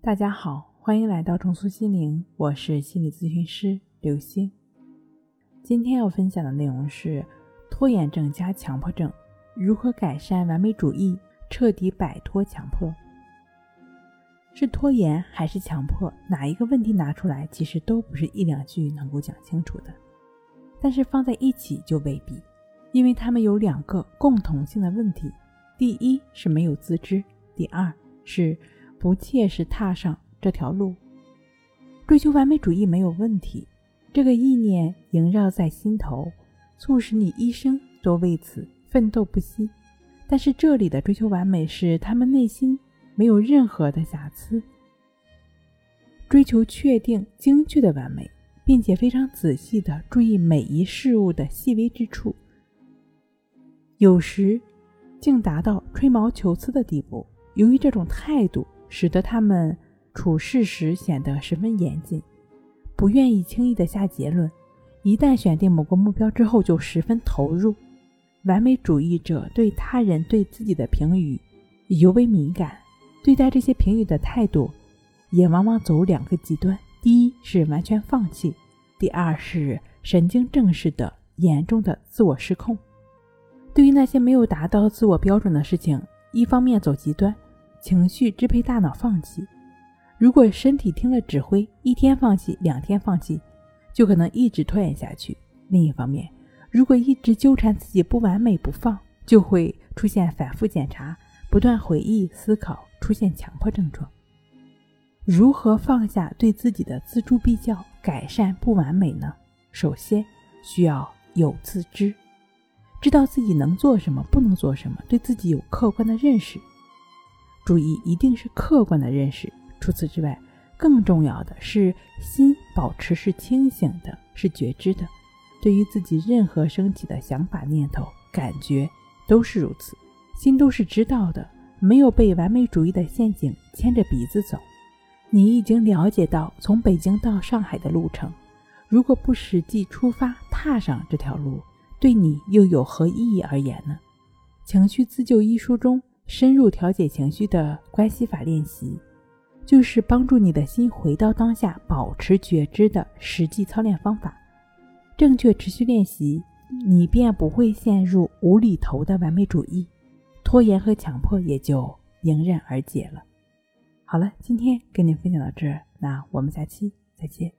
大家好，欢迎来到重塑心灵，我是心理咨询师刘星。今天要分享的内容是拖延症加强迫症如何改善完美主义，彻底摆脱强迫。是拖延还是强迫？哪一个问题拿出来，其实都不是一两句能够讲清楚的。但是放在一起就未必，因为他们有两个共同性的问题：第一是没有自知，第二是。不切实踏上这条路，追求完美主义没有问题。这个意念萦绕在心头，促使你一生都为此奋斗不息。但是这里的追求完美是他们内心没有任何的瑕疵，追求确定精确的完美，并且非常仔细的注意每一事物的细微之处，有时竟达到吹毛求疵的地步。由于这种态度。使得他们处事时显得十分严谨，不愿意轻易的下结论。一旦选定某个目标之后，就十分投入。完美主义者对他人对自己的评语尤为敏感，对待这些评语的态度也往往走两个极端：第一是完全放弃，第二是神经症式的严重的自我失控。对于那些没有达到自我标准的事情，一方面走极端。情绪支配大脑，放弃。如果身体听了指挥，一天放弃，两天放弃，就可能一直拖延下去。另一方面，如果一直纠缠自己不完美不放，就会出现反复检查、不断回忆、思考，出现强迫症状。如何放下对自己的锱铢必较，改善不完美呢？首先需要有自知，知道自己能做什么，不能做什么，对自己有客观的认识。注意，一定是客观的认识。除此之外，更重要的是心保持是清醒的，是觉知的。对于自己任何升起的想法、念头、感觉，都是如此。心都是知道的，没有被完美主义的陷阱牵着鼻子走。你已经了解到从北京到上海的路程，如果不实际出发，踏上这条路，对你又有何意义而言呢？《情绪自救》一书中。深入调节情绪的关系法练习，就是帮助你的心回到当下、保持觉知的实际操练方法。正确持续练习，你便不会陷入无厘头的完美主义、拖延和强迫，也就迎刃而解了。好了，今天跟您分享到这儿，那我们下期再见。